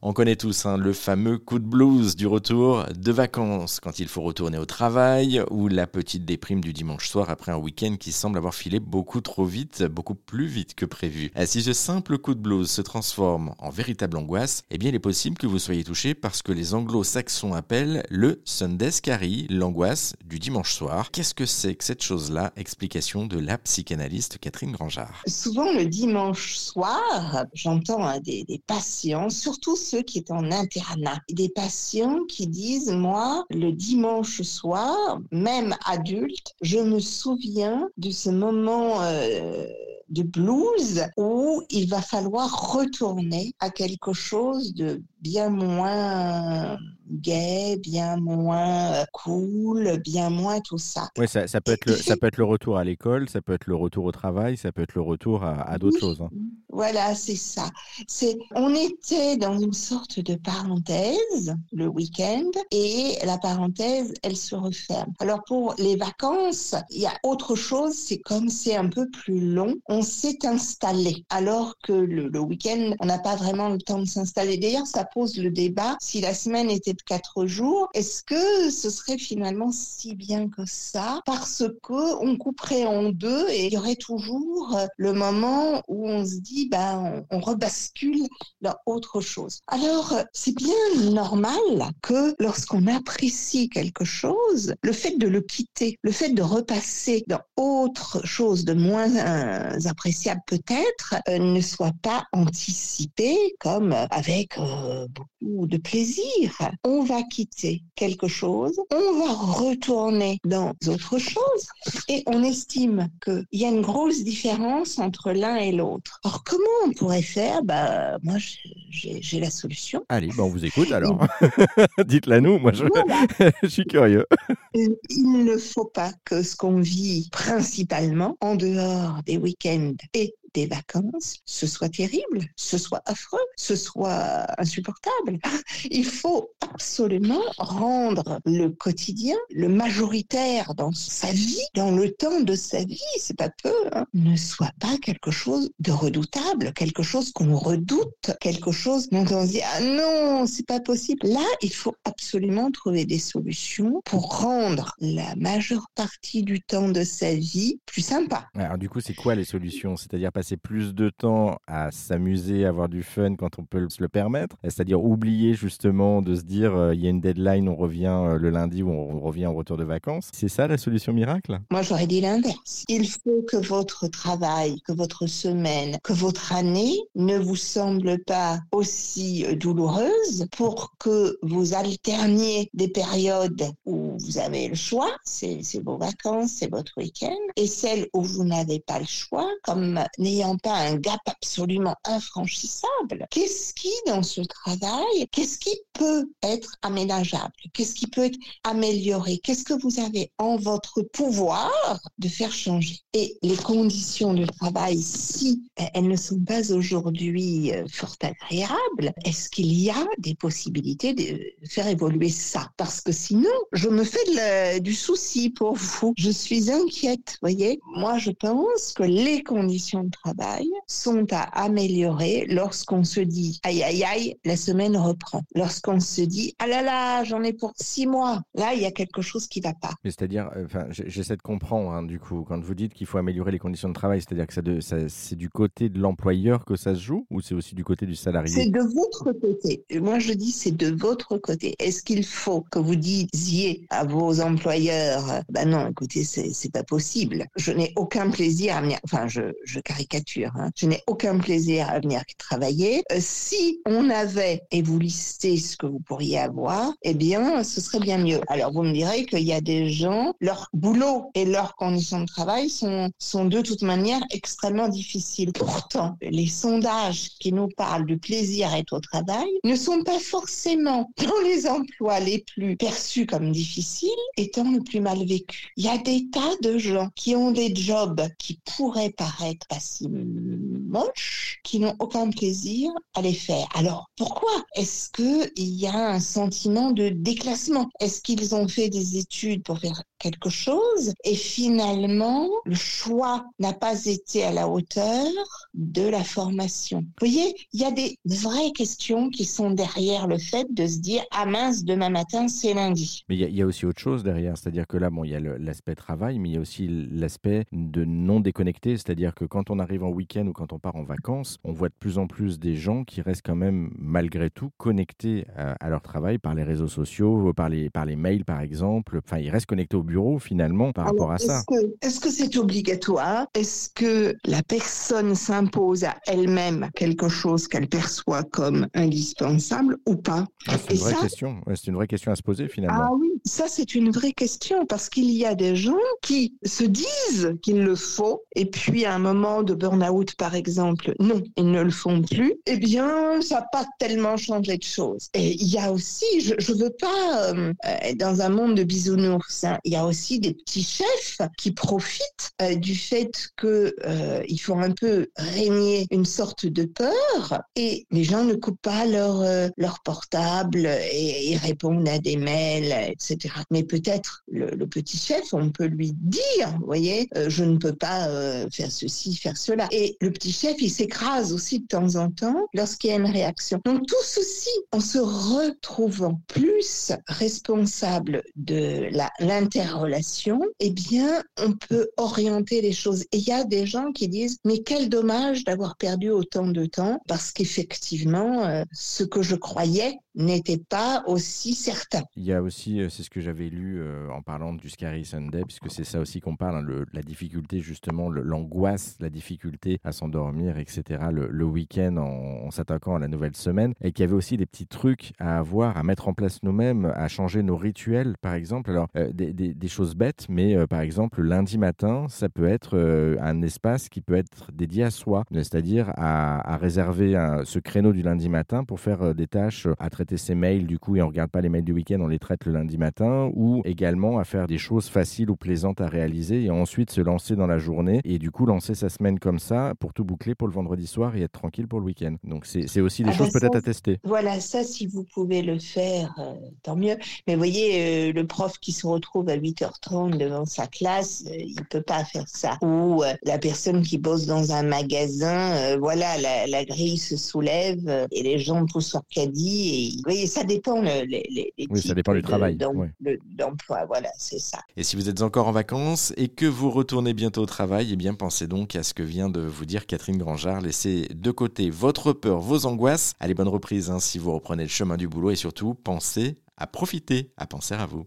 On connaît tous hein, le fameux coup de blues du retour de vacances, quand il faut retourner au travail, ou la petite déprime du dimanche soir après un week-end qui semble avoir filé beaucoup trop vite, beaucoup plus vite que prévu. Euh, si ce simple coup de blues se transforme en véritable angoisse, eh bien il est possible que vous soyez touché par ce que les anglo-saxons appellent le Sunday l'angoisse du dimanche soir. Qu'est-ce que c'est que cette chose-là? Explication de la psychanalyste Catherine Grangeard. Souvent le dimanche soir, j'entends hein, des patients, surtout ceux qui sont en internat. Des patients qui disent, moi, le dimanche soir, même adulte, je me souviens de ce moment euh, de blues où il va falloir retourner à quelque chose de bien moins gay, bien moins euh, cool, bien moins tout ça. Oui, ça, ça, peut être le, ça peut être le retour à l'école, ça peut être le retour au travail, ça peut être le retour à, à d'autres choses. Hein. Voilà, c'est ça. C'est, on était dans une sorte de parenthèse le week-end et la parenthèse, elle se referme. Alors pour les vacances, il y a autre chose, c'est comme c'est un peu plus long, on s'est installé. Alors que le, le week-end, on n'a pas vraiment le temps de s'installer. D'ailleurs, ça pose le débat si la semaine était quatre jours, est-ce que ce serait finalement si bien que ça? Parce que on couperait en deux et il y aurait toujours le moment où on se dit, ben, on, rebascule dans autre chose. Alors, c'est bien normal que lorsqu'on apprécie quelque chose, le fait de le quitter, le fait de repasser dans autre chose de moins euh, appréciable peut-être, euh, ne soit pas anticipé comme avec euh, beaucoup de plaisir. On va quitter quelque chose, on va retourner dans autre chose et on estime qu'il y a une grosse différence entre l'un et l'autre. Alors comment on pourrait faire? Bah, Moi, j'ai la solution. Allez, bah on vous écoute alors. Dites-la nous, moi je, Voilà. je suis curieux. Il ne faut pas que ce qu'on vit principalement en dehors des week-ends et des vacances, ce soit terrible, ce soit affreux, ce soit insupportable. Il faut absolument rendre le quotidien, le majoritaire dans sa vie, dans le temps de sa vie, c'est pas peu, hein, ne soit pas quelque chose de redoutable, quelque chose qu'on redoute, quelque chose dont on se dit ah non, c'est pas possible. Là, il faut absolument trouver des solutions pour rendre la majeure partie du temps de sa vie plus sympa. Alors du coup, c'est quoi les solutions? C'est-à-dire passer plus de temps à s'amuser, avoir du fun quand on peut se le permettre. C'est-à-dire oublier justement de se dire euh, il y a une deadline, on revient euh, le lundi ou on revient en retour de vacances. C'est ça la solution miracle? Moi, j'aurais dit l'inverse. Il faut que votre travail, que votre semaine, que votre année ne vous semble pas aussi euh, douloureuse pour que vous alterniez des périodes où vous avez le choix, c'est vos vacances, c'est votre week-end, et celles où vous n'avez pas le choix, comme n'ayant pas un gap absolument infranchissable. Qu'est-ce qui, dans ce travail, qu'est-ce qui peut être aménageable? Qu'est-ce qui peut être amélioré? Qu'est-ce que vous avez en votre pouvoir de faire changer? Et les conditions de travail, si elles ne sont pas aujourd'hui euh, fort agréables, est-ce qu'il y a des possibilités de faire évoluer ça? Parce que sinon, je me fais du souci pour vous. Je suis inquiète, voyez? Moi, je pense que les conditions de travail sont à améliorer lorsqu'on se dit aïe aïe aïe, la semaine reprend. Lorsqu'on se dit ah là là, j'en ai pour six mois. Là, il y a quelque chose qui va pas. Mais c'est-à-dire, euh, enfin, j'essaie de comprendre hein, du coup, quand vous dites qu'il faut améliorer les conditions de travail, c'est-à-dire que ça c'est du côté de l'employeur que ça se joue ou c'est aussi du côté du C'est salarié de votre côté. Moi, je dis c'est de votre côté. Est-ce qu'il faut que vous disiez à vos employeurs, euh, bah non, écoutez, c'est c'est pas possible. Je n'ai aucun plaisir à venir. Enfin, je, je caricature. Hein. Je n'ai aucun plaisir à venir travailler. Euh, si on avait et vous listez ce que vous pourriez avoir, eh bien, ce serait bien mieux. Alors, vous me direz qu'il y a des gens, leur boulot et leurs conditions de travail sont sont de toute manière extrêmement difficiles. Pourtant, les sondages qui nous parlent du plaisir à être au travail ne sont pas forcément dans les emplois les plus perçus comme difficiles, étant le plus mal vécus. Il y a des tas de gens qui ont des jobs qui pourraient paraître pas moches, qui n'ont aucun plaisir à les faire. Alors, pourquoi est-ce que il y a un sentiment de déclassement? Est-ce qu'ils ont fait des études pour faire quelque chose et finalement le choix n'a pas été à la hauteur de la formation? Vous voyez, il y a des vraies questions qui sont derrière le fait de se dire ah mince demain matin c'est lundi. Mais il y, a aussi autre chose derrière, c'est-à-dire que là bon il y a l'aspect travail, mais il y a aussi l'aspect de non déconnecté, c'est-à-dire que quand on arrive en week-end ou quand on part en vacances, on voit de plus en plus des gens qui restent quand même malgré tout connectés à, leur travail par les réseaux sociaux, par les par les mails par exemple. Enfin ils restent connectés au bureau finalement par rapport à ça. Est-ce que c'est obligatoire? Est-ce que la personne s'impose à elle-même quelque chose qu'elle perçoit comme indispensable ou pas? Ah, C'est une vraie question. c'est une vraie question à se poser finalement. Ah oui, ça c'est une vraie question parce qu'il y a des gens qui se disent qu'il le faut et puis à un moment de burn-out par exemple, non, ils ne le font plus. Eh bien, ça n'a pas tellement changé de choses. Et il y a aussi, je ne veux pas euh, dans un monde de bisounours, hein, il y a aussi des petits chefs qui profitent euh, du fait qu'ils euh, font un peu régner une sorte de peur et les gens ne coupent pas leur, euh, leur portable et, ils répondent à des mails, etc. Mais peut-être le, petit chef, on peut lui dire, vous voyez, je ne peux pas faire ceci, faire Et le petit chef, il s'écrase aussi de temps en temps lorsqu'il y a une réaction. Donc tout ceci, en se retrouvant plus responsable de l'interrelation, eh bien, on peut orienter les choses. Et il y a des gens qui disent, mais quel dommage d'avoir perdu autant de temps, parce qu'effectivement, euh, ce que je croyais n'était pas aussi certain. Il y a aussi, euh, c'est ce que j'avais lu euh, en parlant du Scary Sunday, puisque c'est ça aussi qu'on parle, hein, la difficulté justement, l'angoisse, la difficulté à s'endormir, etc. Le, week-end en, s'attaquant à la nouvelle semaine, et qu'il y avait aussi des petits trucs à avoir, à mettre en place nous-mêmes, à changer nos rituels, par exemple. Alors, des, des, choses bêtes, mais par exemple, lundi matin, ça peut être un espace qui peut être dédié à soi, c'est-à-dire à, réserver ce créneau du lundi matin pour faire des tâches à traiter ses mails du coup et on regarde pas les mails du week-end, on les traite le lundi matin, ou également à faire des choses faciles ou plaisantes à réaliser et ensuite se lancer dans la journée et du coup lancer sa semaine comme ça pour tout boucler pour le vendredi soir et être tranquille pour le week-end. Donc c'est aussi des ah choses ben peut-être à tester. Voilà, ça si vous pouvez le faire, euh, tant mieux. Mais vous voyez, euh, le prof qui se retrouve à 8h30 devant sa classe, euh, il peut pas faire ça. Ou la personne qui bosse dans un magasin, voilà, la, grille se soulève et les gens poussent leur caddie et oui, ça dépend les, oui, ça dépend du travail. D'emploi, voilà, c'est ça. Et si vous êtes encore en vacances et que vous retournez bientôt au travail, eh bien pensez donc à ce que vient de vous dire Catherine Grangeard. Laissez de côté votre peur, vos angoisses. Allez, bonne reprise hein, si vous reprenez le chemin du boulot et surtout pensez à profiter, à penser à vous.